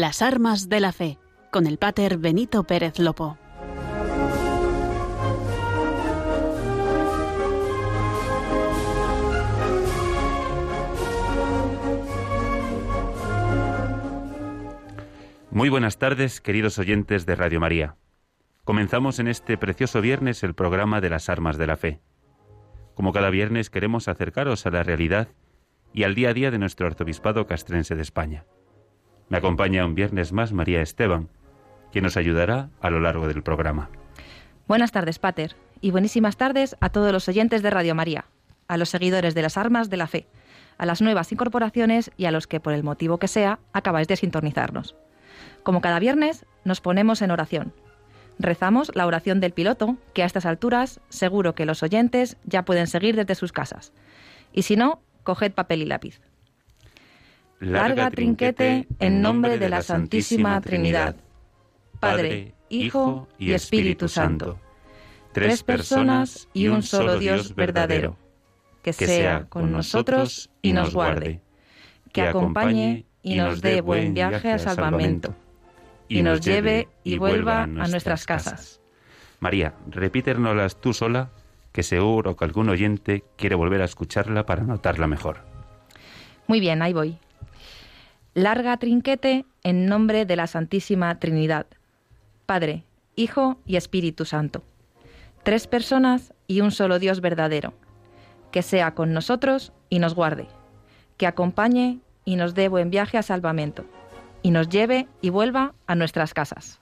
Las armas de la fe, con el pater Benito Pérez Lopo. Muy buenas tardes, queridos oyentes de Radio María. Comenzamos en este precioso viernes el programa de las armas de la fe. Como cada viernes queremos acercaros a la realidad y al día a día de nuestro arzobispado castrense de España. Me acompaña un viernes más María Esteban, quien nos ayudará a lo largo del programa. Buenas tardes, Pater, y buenísimas tardes a todos los oyentes de Radio María, a los seguidores de las armas de la fe, a las nuevas incorporaciones y a los que, por el motivo que sea, acabáis de sintonizarnos. Como cada viernes, nos ponemos en oración. Rezamos la oración del piloto, que a estas alturas seguro que los oyentes ya pueden seguir desde sus casas. Y si no, coged papel y lápiz. Larga trinquete en nombre de la Santísima Trinidad, Padre, Hijo y Espíritu Santo. Tres personas y un solo Dios verdadero. Que sea con nosotros y nos guarde. Que acompañe y nos dé buen viaje a salvamento. Y nos lleve y vuelva a nuestras casas. María, repíternoslas tú sola, que seguro que algún oyente quiere volver a escucharla para notarla mejor. Muy bien, ahí voy. Larga trinquete en nombre de la Santísima Trinidad, Padre, Hijo y Espíritu Santo. Tres personas y un solo Dios verdadero. Que sea con nosotros y nos guarde. Que acompañe y nos dé buen viaje a salvamento. Y nos lleve y vuelva a nuestras casas.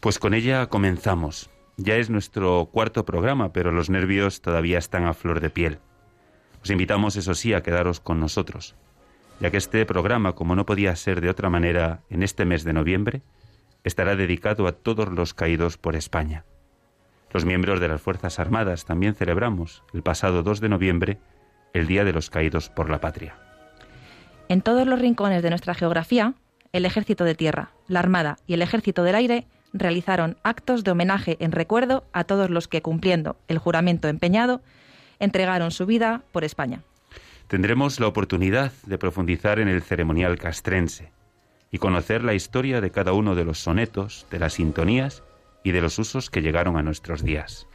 Pues con ella comenzamos. Ya es nuestro cuarto programa, pero los nervios todavía están a flor de piel. Os invitamos, eso sí, a quedaros con nosotros ya que este programa, como no podía ser de otra manera en este mes de noviembre, estará dedicado a todos los caídos por España. Los miembros de las Fuerzas Armadas también celebramos el pasado 2 de noviembre el Día de los Caídos por la Patria. En todos los rincones de nuestra geografía, el Ejército de Tierra, la Armada y el Ejército del Aire realizaron actos de homenaje en recuerdo a todos los que, cumpliendo el juramento empeñado, entregaron su vida por España tendremos la oportunidad de profundizar en el ceremonial castrense y conocer la historia de cada uno de los sonetos, de las sintonías y de los usos que llegaron a nuestros días.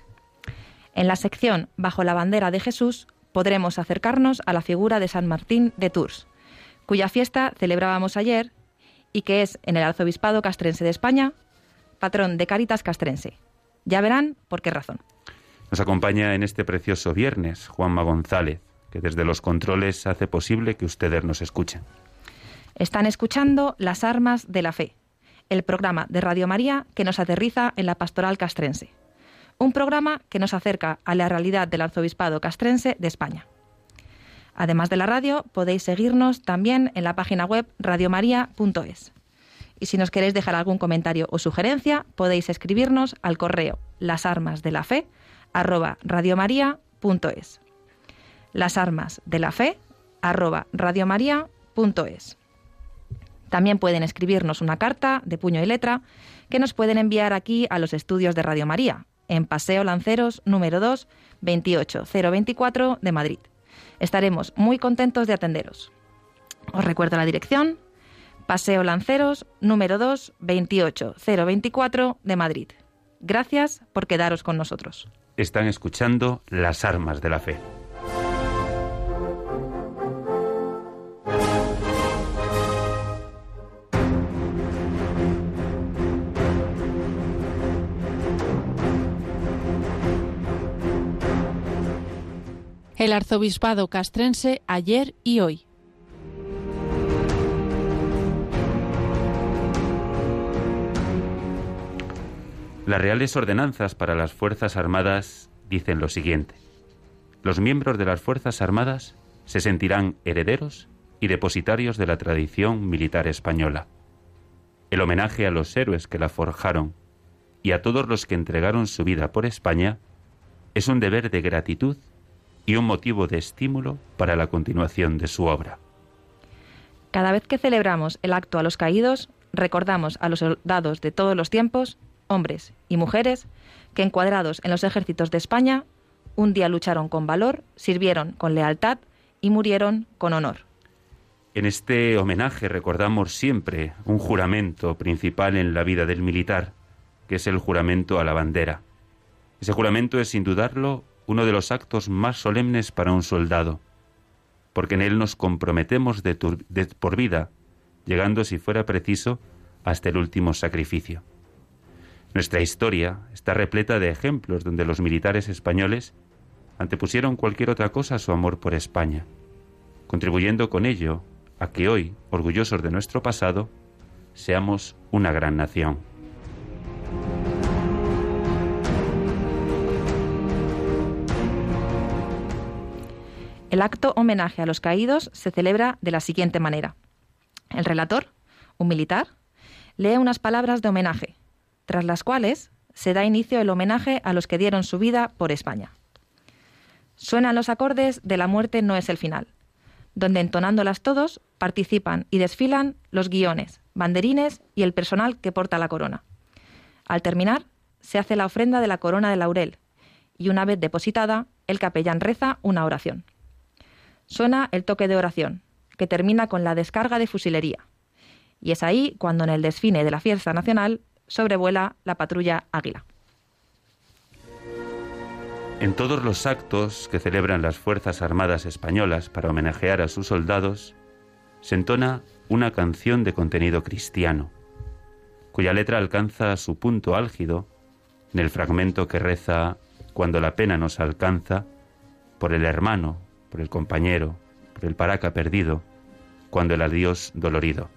En la sección Bajo la bandera de Jesús podremos acercarnos a la figura de San Martín de Tours, cuya fiesta celebrábamos ayer y que es en el Arzobispado Castrense de España, patrón de Caritas Castrense. Ya verán por qué razón. Nos acompaña en este precioso viernes Juanma González, que desde los controles hace posible que ustedes nos escuchen. Están escuchando Las Armas de la Fe, el programa de Radio María que nos aterriza en la pastoral castrense. Un programa que nos acerca a la realidad del arzobispado castrense de España. Además de la radio, podéis seguirnos también en la página web radiomaria.es. Y si nos queréis dejar algún comentario o sugerencia, podéis escribirnos al correo lasarmasdelafe@radiomaria.es las armas de la fe arroba radiomaria.es. También pueden escribirnos una carta de puño y letra que nos pueden enviar aquí a los estudios de Radio María, en Paseo Lanceros número 2, 28024 de Madrid. Estaremos muy contentos de atenderos. Os recuerdo la dirección, Paseo Lanceros número 2, 28024 de Madrid. Gracias por quedaros con nosotros. Están escuchando Las Armas de la Fe. El arzobispado castrense ayer y hoy. Las reales ordenanzas para las Fuerzas Armadas dicen lo siguiente. Los miembros de las Fuerzas Armadas se sentirán herederos y depositarios de la tradición militar española. El homenaje a los héroes que la forjaron y a todos los que entregaron su vida por España es un deber de gratitud y un motivo de estímulo para la continuación de su obra. Cada vez que celebramos el acto a los caídos, recordamos a los soldados de todos los tiempos, hombres y mujeres, que encuadrados en los ejércitos de España, un día lucharon con valor, sirvieron con lealtad y murieron con honor. En este homenaje recordamos siempre un juramento principal en la vida del militar, que es el juramento a la bandera. Ese juramento es, sin dudarlo, uno de los actos más solemnes para un soldado, porque en él nos comprometemos de, por vida, llegando, si fuera preciso, hasta el último sacrificio. Nuestra historia está repleta de ejemplos donde los militares españoles antepusieron cualquier otra cosa a su amor por España, contribuyendo con ello a que hoy, orgullosos de nuestro pasado, seamos una gran nación. El acto homenaje a los caídos se celebra de la siguiente manera. El relator, un militar, lee unas palabras de homenaje, tras las cuales se da inicio el homenaje a los que dieron su vida por España. Suenan los acordes de La muerte no es el final, donde entonándolas todos participan y desfilan los guiones, banderines y el personal que porta la corona. Al terminar, se hace la ofrenda de la corona de laurel y una vez depositada, el capellán reza una oración. Suena el toque de oración, que termina con la descarga de fusilería. Y es ahí cuando en el desfile de la fiesta nacional sobrevuela la patrulla Águila. En todos los actos que celebran las Fuerzas Armadas Españolas para homenajear a sus soldados, se entona una canción de contenido cristiano, cuya letra alcanza su punto álgido en el fragmento que reza Cuando la pena nos alcanza, por el hermano, por el compañero, por el paraca perdido, cuando el adiós dolorido.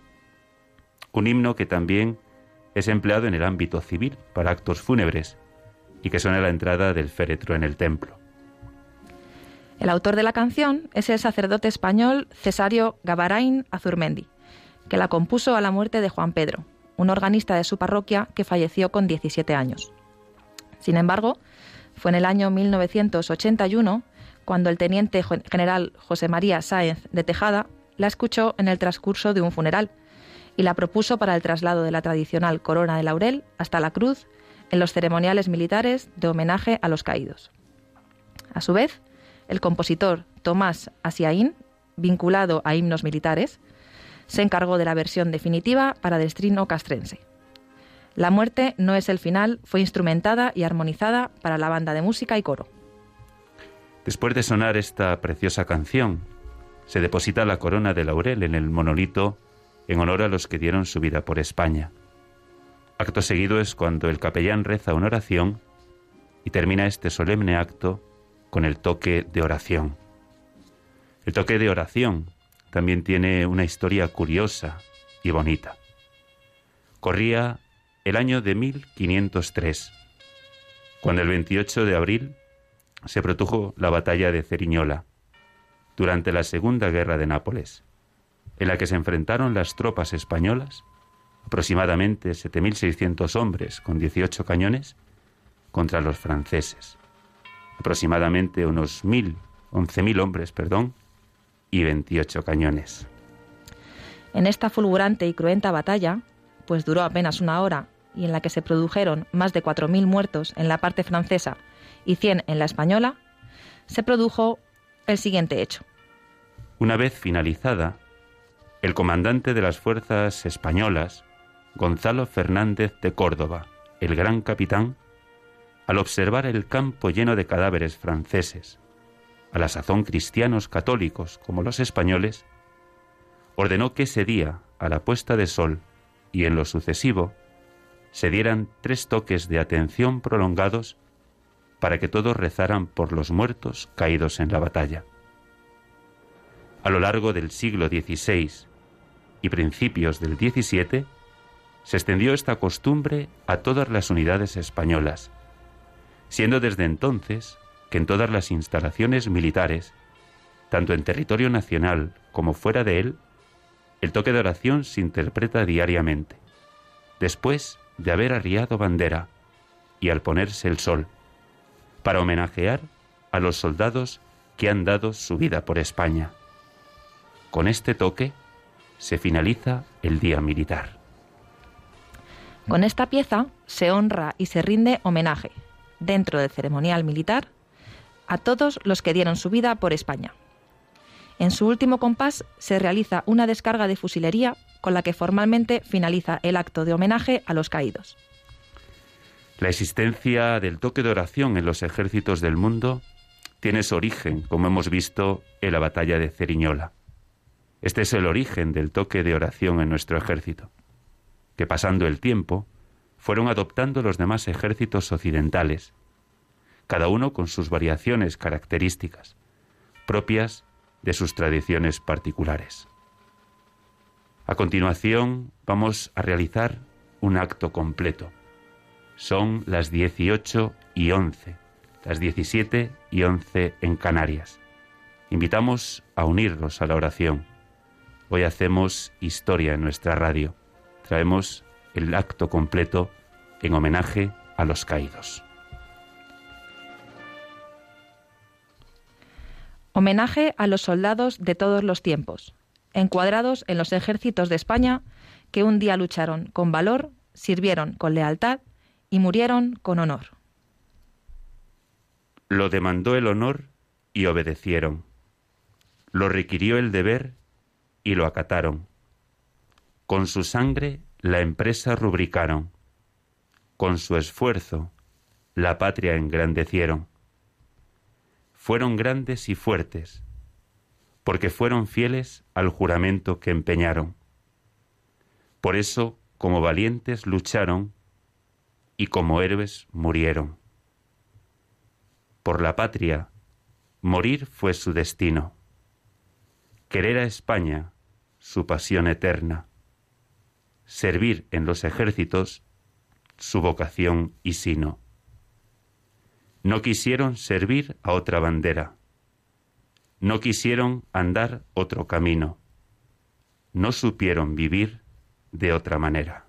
Un himno que también es empleado en el ámbito civil para actos fúnebres y que suena la entrada del féretro en el templo. El autor de la canción es el sacerdote español Cesario Gavarain Azurmendi, que la compuso a la muerte de Juan Pedro, un organista de su parroquia que falleció con 17 años. Sin embargo, fue en el año 1981 cuando el teniente general José María Sáenz de Tejada la escuchó en el transcurso de un funeral y la propuso para el traslado de la tradicional corona de laurel hasta la cruz en los ceremoniales militares de homenaje a los caídos. A su vez, el compositor Tomás Asiaín, vinculado a himnos militares, se encargó de la versión definitiva para Destrino Castrense. La muerte no es el final fue instrumentada y armonizada para la banda de música y coro. Después de sonar esta preciosa canción, se deposita la corona de laurel en el monolito en honor a los que dieron su vida por España. Acto seguido es cuando el capellán reza una oración y termina este solemne acto con el toque de oración. El toque de oración también tiene una historia curiosa y bonita. Corría el año de 1503, cuando el 28 de abril se produjo la batalla de Ceriñola, durante la Segunda Guerra de Nápoles, en la que se enfrentaron las tropas españolas aproximadamente 7.600 hombres con 18 cañones contra los franceses, aproximadamente unos 1.000, 11.000 hombres, perdón, y 28 cañones. En esta fulgurante y cruenta batalla, pues duró apenas una hora y en la que se produjeron más de 4.000 muertos en la parte francesa y 100 en la española, se produjo el siguiente hecho. Una vez finalizada, el comandante de las fuerzas españolas, Gonzalo Fernández de Córdoba, el gran capitán, al observar el campo lleno de cadáveres franceses, a la sazón cristianos católicos como los españoles, ordenó que ese día, a la puesta de sol y en lo sucesivo, se dieran tres toques de atención prolongados para que todos rezaran por los muertos caídos en la batalla. A lo largo del siglo XVI y principios del XVII, se extendió esta costumbre a todas las unidades españolas, siendo desde entonces que en todas las instalaciones militares, tanto en territorio nacional como fuera de él, el toque de oración se interpreta diariamente, después de haber arriado bandera y al ponerse el sol, para homenajear a los soldados que han dado su vida por España. Con este toque se finaliza el día militar. Con esta pieza se honra y se rinde homenaje, dentro del ceremonial militar, a todos los que dieron su vida por España. En su último compás se realiza una descarga de fusilería con la que formalmente finaliza el acto de homenaje a los caídos. La existencia del toque de oración en los ejércitos del mundo tiene su origen, como hemos visto, en la batalla de Ceriñola. Este es el origen del toque de oración en nuestro ejército, que pasando el tiempo fueron adoptando los demás ejércitos occidentales, cada uno con sus variaciones características, propias de sus tradiciones particulares. A continuación vamos a realizar un acto completo. Son las 18 y 11, las 17 y 11 en Canarias. Invitamos a unirnos a la oración. Hoy hacemos historia en nuestra radio. Traemos el acto completo en homenaje a los caídos. Homenaje a los soldados de todos los tiempos, encuadrados en los ejércitos de España que un día lucharon con valor, sirvieron con lealtad y murieron con honor. Lo demandó el honor y obedecieron. Lo requirió el deber y lo acataron. Con su sangre la empresa rubricaron. Con su esfuerzo la patria engrandecieron fueron grandes y fuertes, porque fueron fieles al juramento que empeñaron. Por eso, como valientes lucharon y como héroes murieron. Por la patria, morir fue su destino. Querer a España, su pasión eterna. Servir en los ejércitos, su vocación y sino. No quisieron servir a otra bandera. No quisieron andar otro camino. No supieron vivir de otra manera.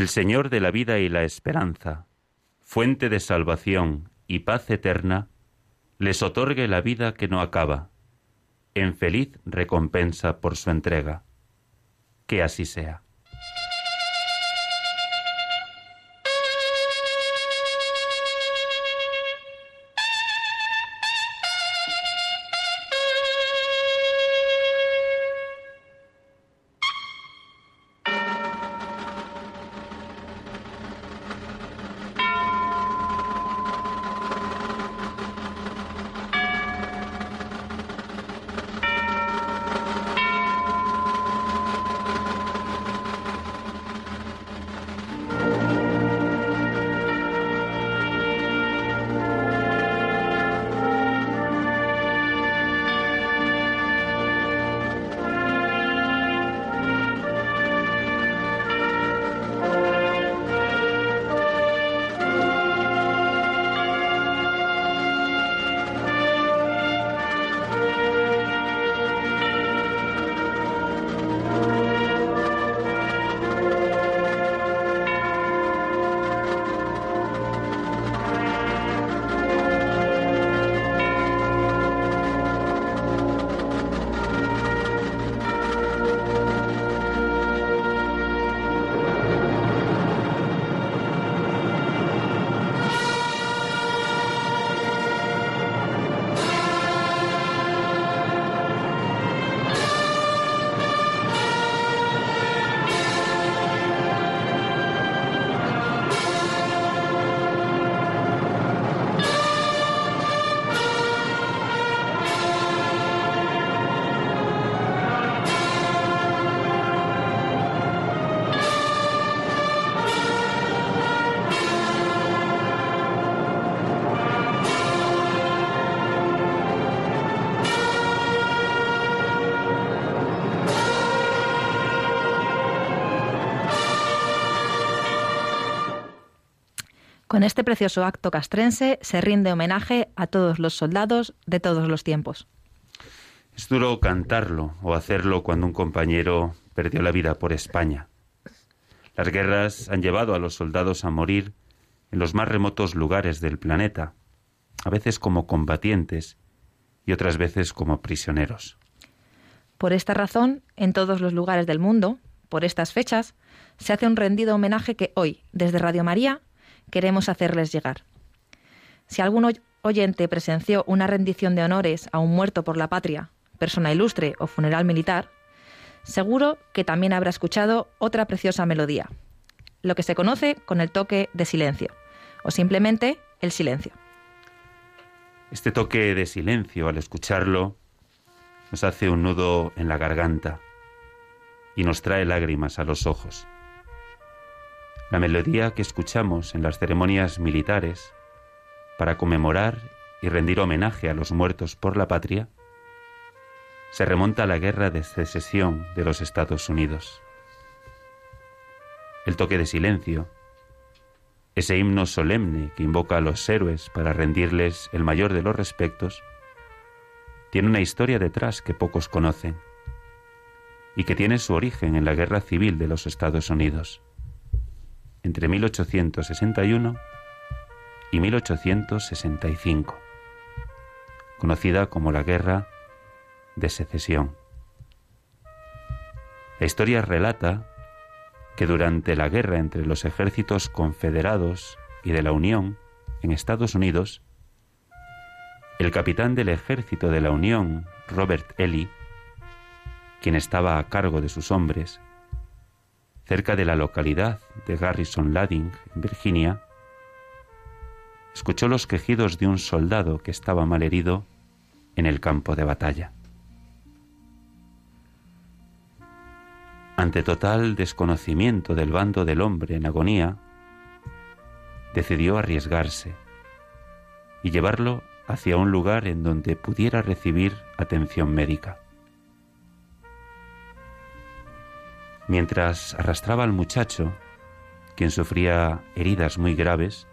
El Señor de la vida y la esperanza, fuente de salvación y paz eterna, les otorgue la vida que no acaba, en feliz recompensa por su entrega. Que así sea. Con este precioso acto castrense se rinde homenaje a todos los soldados de todos los tiempos. Es duro cantarlo o hacerlo cuando un compañero perdió la vida por España. Las guerras han llevado a los soldados a morir en los más remotos lugares del planeta, a veces como combatientes y otras veces como prisioneros. Por esta razón, en todos los lugares del mundo, por estas fechas, se hace un rendido homenaje que hoy, desde Radio María, queremos hacerles llegar. Si algún oyente presenció una rendición de honores a un muerto por la patria, persona ilustre o funeral militar, seguro que también habrá escuchado otra preciosa melodía, lo que se conoce con el toque de silencio, o simplemente el silencio. Este toque de silencio, al escucharlo, nos hace un nudo en la garganta y nos trae lágrimas a los ojos. La melodía que escuchamos en las ceremonias militares para conmemorar y rendir homenaje a los muertos por la patria se remonta a la guerra de secesión de los Estados Unidos. El toque de silencio, ese himno solemne que invoca a los héroes para rendirles el mayor de los respetos, tiene una historia detrás que pocos conocen y que tiene su origen en la Guerra Civil de los Estados Unidos entre 1861 y 1865, conocida como la Guerra de Secesión. La historia relata que durante la guerra entre los ejércitos confederados y de la Unión en Estados Unidos, el capitán del ejército de la Unión, Robert Ely, quien estaba a cargo de sus hombres, cerca de la localidad de Garrison Landing, en Virginia, escuchó los quejidos de un soldado que estaba mal herido en el campo de batalla. Ante total desconocimiento del bando del hombre en agonía, decidió arriesgarse y llevarlo hacia un lugar en donde pudiera recibir atención médica. Mientras arrastraba al muchacho, quien sufría heridas muy graves,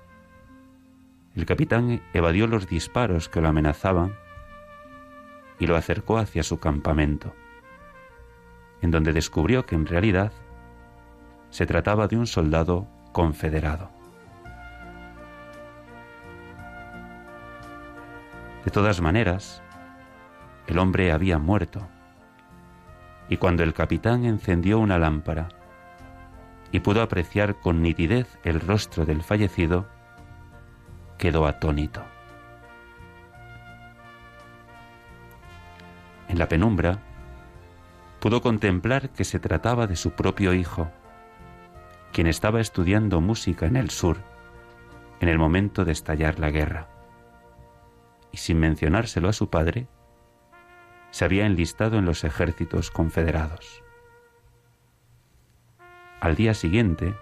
el capitán evadió los disparos que lo amenazaban y lo acercó hacia su campamento, en donde descubrió que en realidad se trataba de un soldado confederado. De todas maneras, el hombre había muerto y cuando el capitán encendió una lámpara y pudo apreciar con nitidez el rostro del fallecido, quedó atónito. En la penumbra, pudo contemplar que se trataba de su propio hijo, quien estaba estudiando música en el sur en el momento de estallar la guerra. Y sin mencionárselo a su padre, se había enlistado en los ejércitos confederados. Al día siguiente,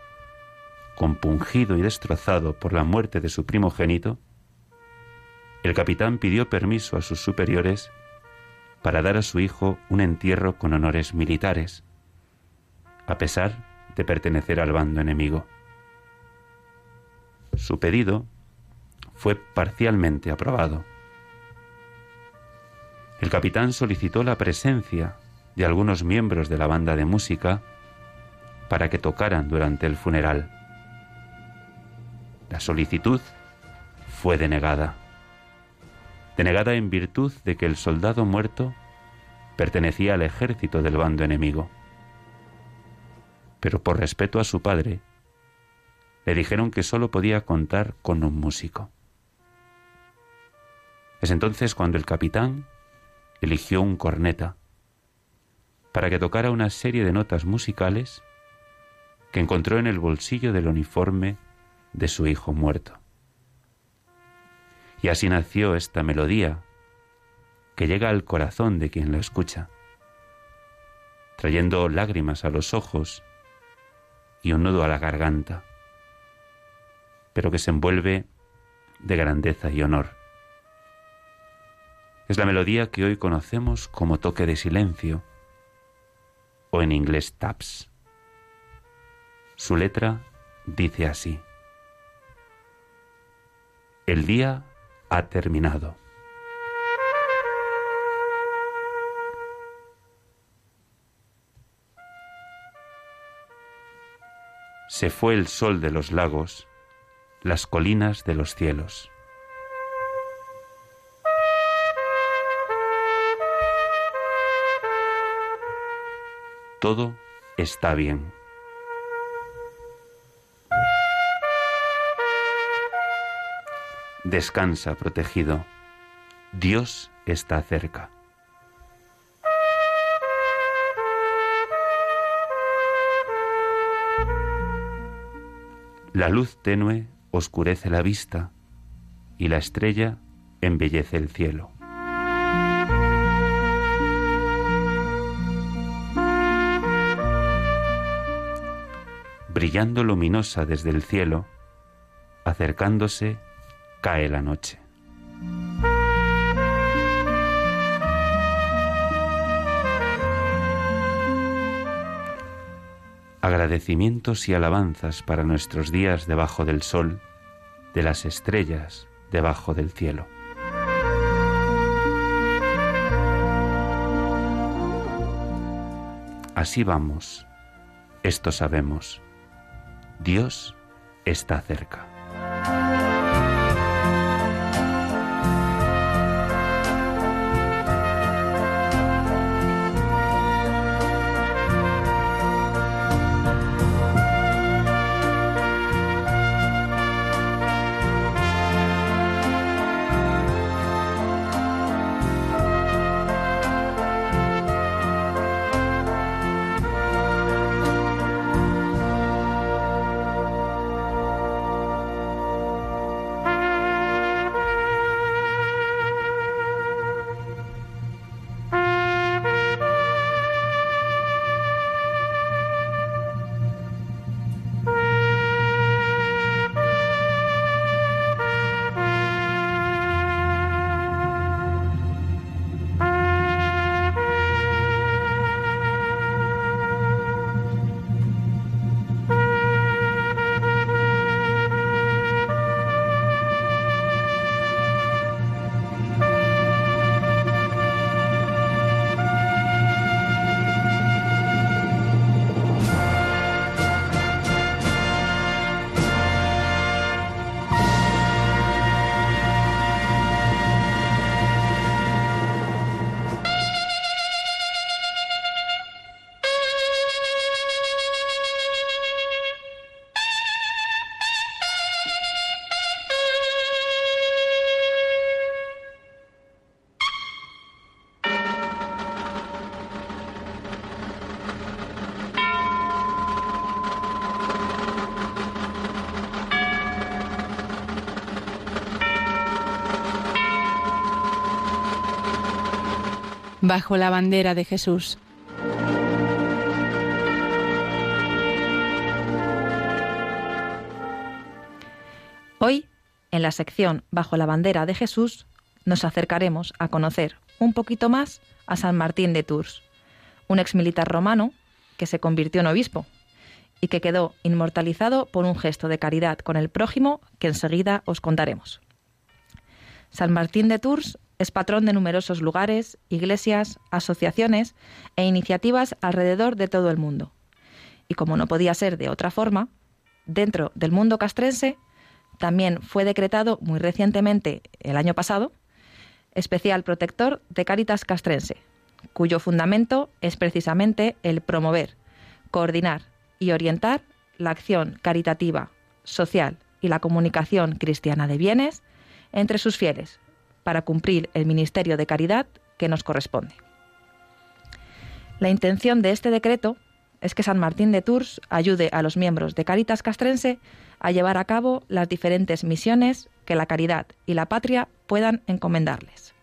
compungido y destrozado por la muerte de su primogénito, el capitán pidió permiso a sus superiores para dar a su hijo un entierro con honores militares, a pesar de pertenecer al bando enemigo. Su pedido fue parcialmente aprobado el capitán solicitó la presencia de algunos miembros de la banda de música para que tocaran durante el funeral. La solicitud fue denegada. Denegada en virtud de que el soldado muerto pertenecía al ejército del bando enemigo. Pero por respeto a su padre, le dijeron que sólo podía contar con un músico. Es entonces cuando el capitán eligió un corneta para que tocara una serie de notas musicales que encontró en el bolsillo del uniforme de su hijo muerto. Y así nació esta melodía que llega al corazón de quien la escucha, trayendo lágrimas a los ojos y un nudo a la garganta, pero que se envuelve de grandeza y honor. Es la melodía que hoy conocemos como toque de silencio o en inglés taps. Su letra dice así. El día ha terminado. Se fue el sol de los lagos, las colinas de los cielos. Todo está bien. Descansa protegido. Dios está cerca. La luz tenue oscurece la vista y la estrella embellece el cielo. Brillando luminosa desde el cielo, acercándose cae la noche. Agradecimientos y alabanzas para nuestros días debajo del sol, de las estrellas debajo del cielo. Así vamos, esto sabemos, Dios está cerca. Bajo la bandera de Jesús. Hoy, en la sección Bajo la bandera de Jesús, nos acercaremos a conocer un poquito más a San Martín de Tours, un exmilitar romano que se convirtió en obispo y que quedó inmortalizado por un gesto de caridad con el prójimo que enseguida os contaremos. San Martín de Tours es patrón de numerosos lugares, iglesias, asociaciones e iniciativas alrededor de todo el mundo. Y como no podía ser de otra forma, dentro del mundo castrense también fue decretado muy recientemente, el año pasado, especial protector de Caritas Castrense, cuyo fundamento es precisamente el promover, coordinar y orientar la acción caritativa, social y la comunicación cristiana de bienes entre sus fieles, para cumplir el ministerio de caridad que nos corresponde. La intención de este decreto es que San Martín de Tours ayude a los miembros de Caritas Castrense a llevar a cabo las diferentes misiones que la caridad y la patria puedan encomendarles.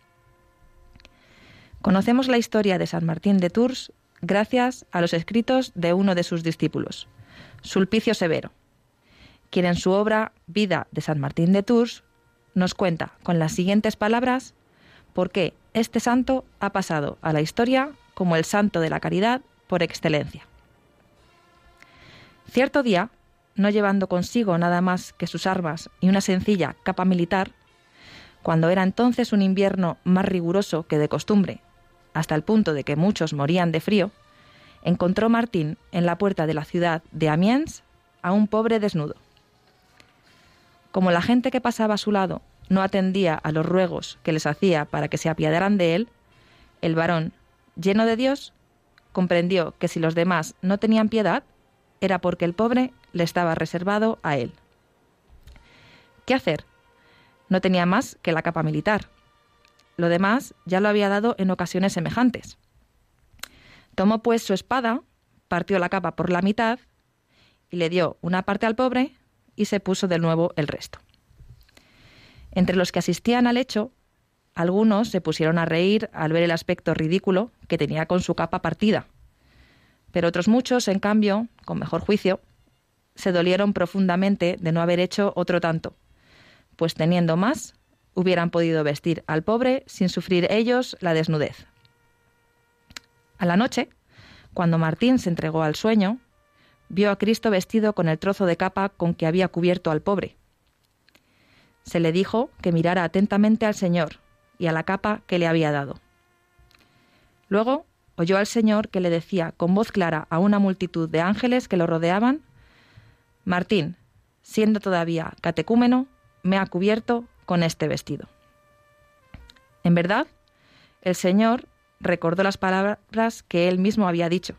Conocemos la historia de San Martín de Tours gracias a los escritos de uno de sus discípulos, Sulpicio Severo, quien en su obra Vida de San Martín de Tours nos cuenta con las siguientes palabras por qué este santo ha pasado a la historia como el santo de la caridad por excelencia. Cierto día, no llevando consigo nada más que sus armas y una sencilla capa militar, cuando era entonces un invierno más riguroso que de costumbre, hasta el punto de que muchos morían de frío, encontró Martín en la puerta de la ciudad de Amiens a un pobre desnudo. Como la gente que pasaba a su lado no atendía a los ruegos que les hacía para que se apiadaran de él, el varón, lleno de Dios, comprendió que si los demás no tenían piedad, era porque el pobre le estaba reservado a él. ¿Qué hacer? No tenía más que la capa militar. Lo demás ya lo había dado en ocasiones semejantes. Tomó pues su espada, partió la capa por la mitad y le dio una parte al pobre y se puso de nuevo el resto. Entre los que asistían al hecho, algunos se pusieron a reír al ver el aspecto ridículo que tenía con su capa partida, pero otros muchos, en cambio, con mejor juicio, se dolieron profundamente de no haber hecho otro tanto, pues teniendo más, hubieran podido vestir al pobre sin sufrir ellos la desnudez. A la noche, cuando Martín se entregó al sueño, vio a Cristo vestido con el trozo de capa con que había cubierto al pobre. Se le dijo que mirara atentamente al Señor y a la capa que le había dado. Luego oyó al Señor que le decía con voz clara a una multitud de ángeles que lo rodeaban, Martín, siendo todavía catecúmeno, me ha cubierto con este vestido. En verdad, el Señor recordó las palabras que él mismo había dicho.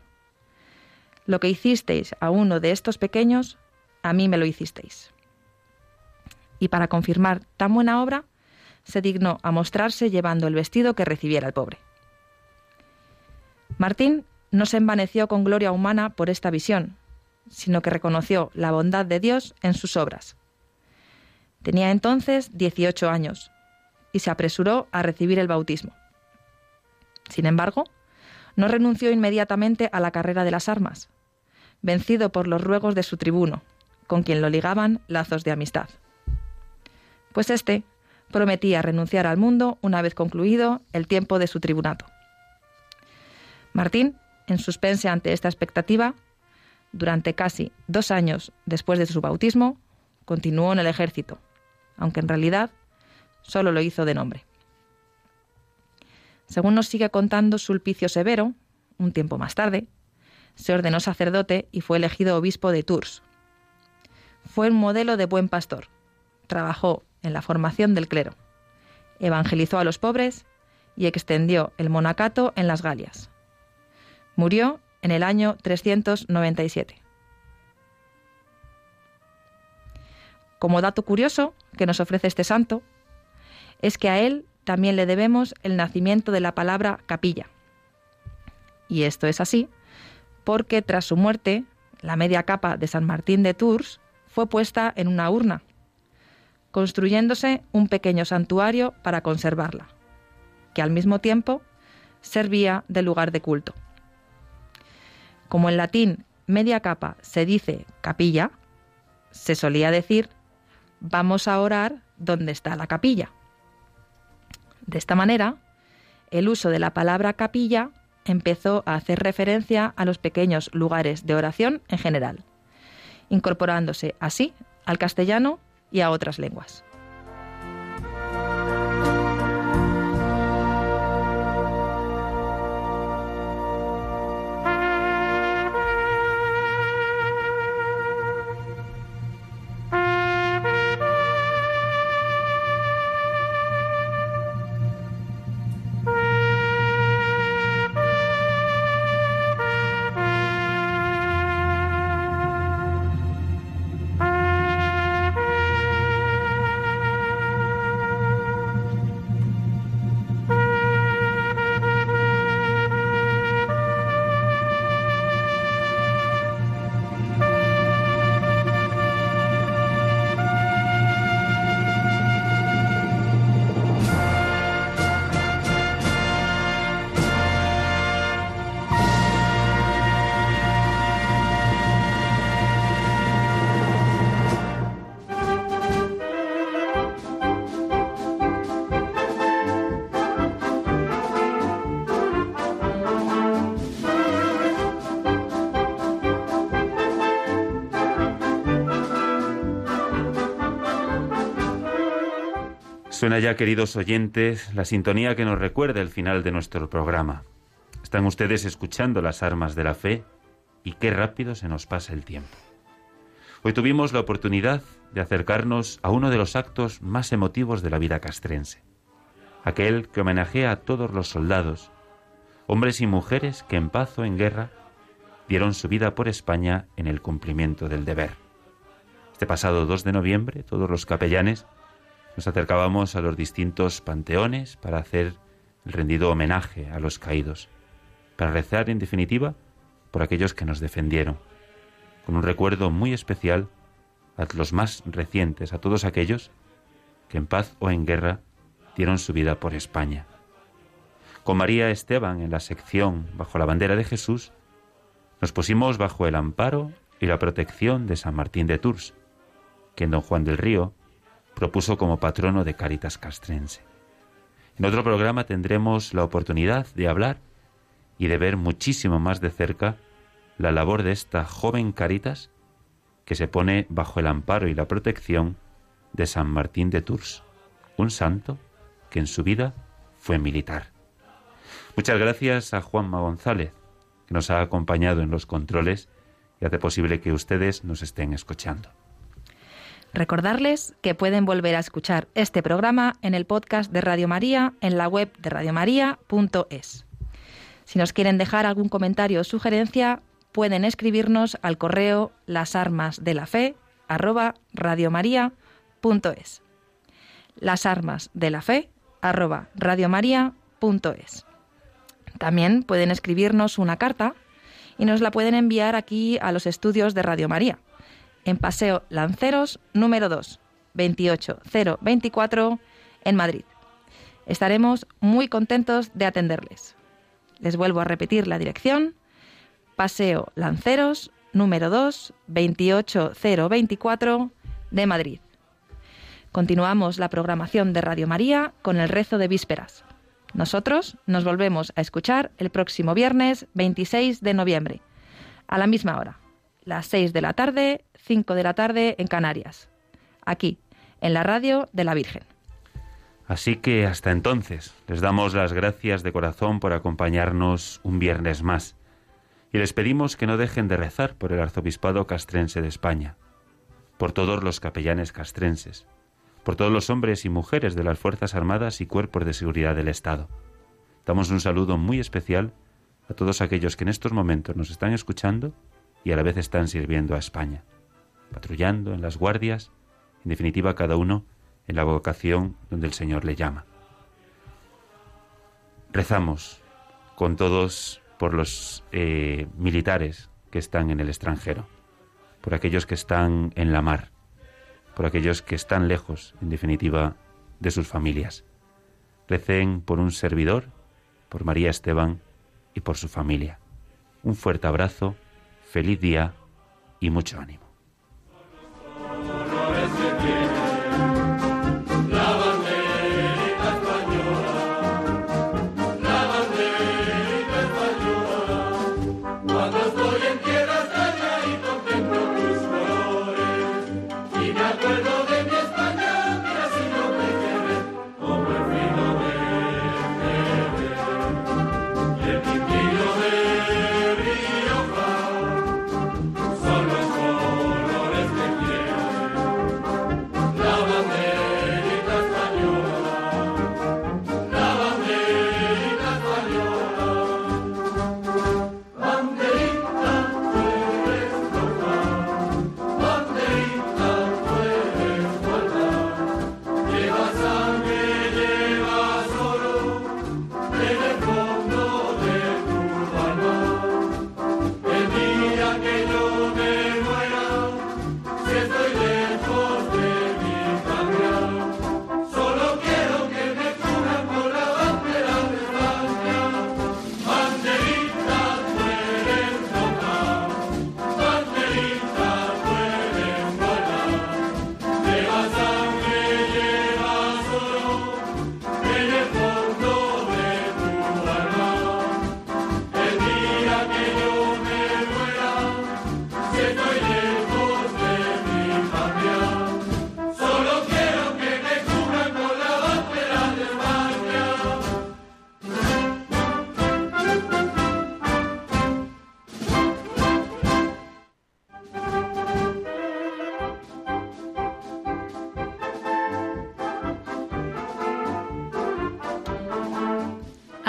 Lo que hicisteis a uno de estos pequeños, a mí me lo hicisteis. Y para confirmar tan buena obra, se dignó a mostrarse llevando el vestido que recibiera el pobre. Martín no se envaneció con gloria humana por esta visión, sino que reconoció la bondad de Dios en sus obras. Tenía entonces 18 años y se apresuró a recibir el bautismo. Sin embargo, no renunció inmediatamente a la carrera de las armas, vencido por los ruegos de su tribuno, con quien lo ligaban lazos de amistad. Pues éste prometía renunciar al mundo una vez concluido el tiempo de su tribunato. Martín, en suspense ante esta expectativa, durante casi dos años después de su bautismo, continuó en el ejército, aunque en realidad solo lo hizo de nombre. Según nos sigue contando Sulpicio Severo, un tiempo más tarde, se ordenó sacerdote y fue elegido obispo de Tours. Fue un modelo de buen pastor. Trabajó en la formación del clero. Evangelizó a los pobres y extendió el monacato en las Galias. Murió en el año 397. Como dato curioso que nos ofrece este santo, es que a él también le debemos el nacimiento de la palabra capilla. Y esto es así porque tras su muerte, la media capa de San Martín de Tours fue puesta en una urna, construyéndose un pequeño santuario para conservarla, que al mismo tiempo servía de lugar de culto. Como en latín media capa se dice capilla, se solía decir vamos a orar donde está la capilla. De esta manera, el uso de la palabra capilla empezó a hacer referencia a los pequeños lugares de oración en general, incorporándose así al castellano y a otras lenguas. Suena ya, queridos oyentes, la sintonía que nos recuerda el final de nuestro programa. Están ustedes escuchando las armas de la fe y qué rápido se nos pasa el tiempo. Hoy tuvimos la oportunidad de acercarnos a uno de los actos más emotivos de la vida castrense, aquel que homenajea a todos los soldados, hombres y mujeres que en paz o en guerra dieron su vida por España en el cumplimiento del deber. Este pasado 2 de noviembre, todos los capellanes nos acercábamos a los distintos panteones para hacer el rendido homenaje a los caídos, para rezar en definitiva por aquellos que nos defendieron, con un recuerdo muy especial a los más recientes, a todos aquellos que en paz o en guerra dieron su vida por España. Con María Esteban en la sección Bajo la bandera de Jesús, nos pusimos bajo el amparo y la protección de San Martín de Tours, quien don Juan del Río propuso como patrono de Caritas Castrense. En otro programa tendremos la oportunidad de hablar y de ver muchísimo más de cerca la labor de esta joven Caritas que se pone bajo el amparo y la protección de San Martín de Tours, un santo que en su vida fue militar. Muchas gracias a Juanma González, que nos ha acompañado en los controles y hace posible que ustedes nos estén escuchando. Recordarles que pueden volver a escuchar este programa en el podcast de Radio María en la web de radiomaria.es. Si nos quieren dejar algún comentario o sugerencia, pueden escribirnos al correo lasarmasdelafe arroba radiomaria.es. Las armas de la fe arroba radiomaria.es. También pueden escribirnos una carta y nos la pueden enviar aquí a los estudios de Radio María, en Paseo Lanceros número 2, 28024, en Madrid. Estaremos muy contentos de atenderles. Les vuelvo a repetir la dirección Paseo Lanceros, número 2, 28024 de Madrid. Continuamos la programación de Radio María con el rezo de vísperas. Nosotros nos volvemos a escuchar el próximo viernes 26 de noviembre, a la misma hora, las 6 de la tarde, 5 de la tarde en Canarias, aquí, en la radio de la Virgen. Así que hasta entonces, les damos las gracias de corazón por acompañarnos un viernes más y les pedimos que no dejen de rezar por el arzobispado castrense de España, por todos los capellanes castrenses, por todos los hombres y mujeres de las Fuerzas Armadas y Cuerpos de Seguridad del Estado. Damos un saludo muy especial a todos aquellos que en estos momentos nos están escuchando y a la vez están sirviendo a España, patrullando en las guardias, en definitiva cada uno en la vocación donde el Señor le llama. Rezamos con todos por los eh, militares que están en el extranjero, por aquellos que están en la mar, por aquellos que están lejos, en definitiva, de sus familias. Recen por un servidor, por María Esteban y por su familia. Un fuerte abrazo, feliz día y mucho ánimo.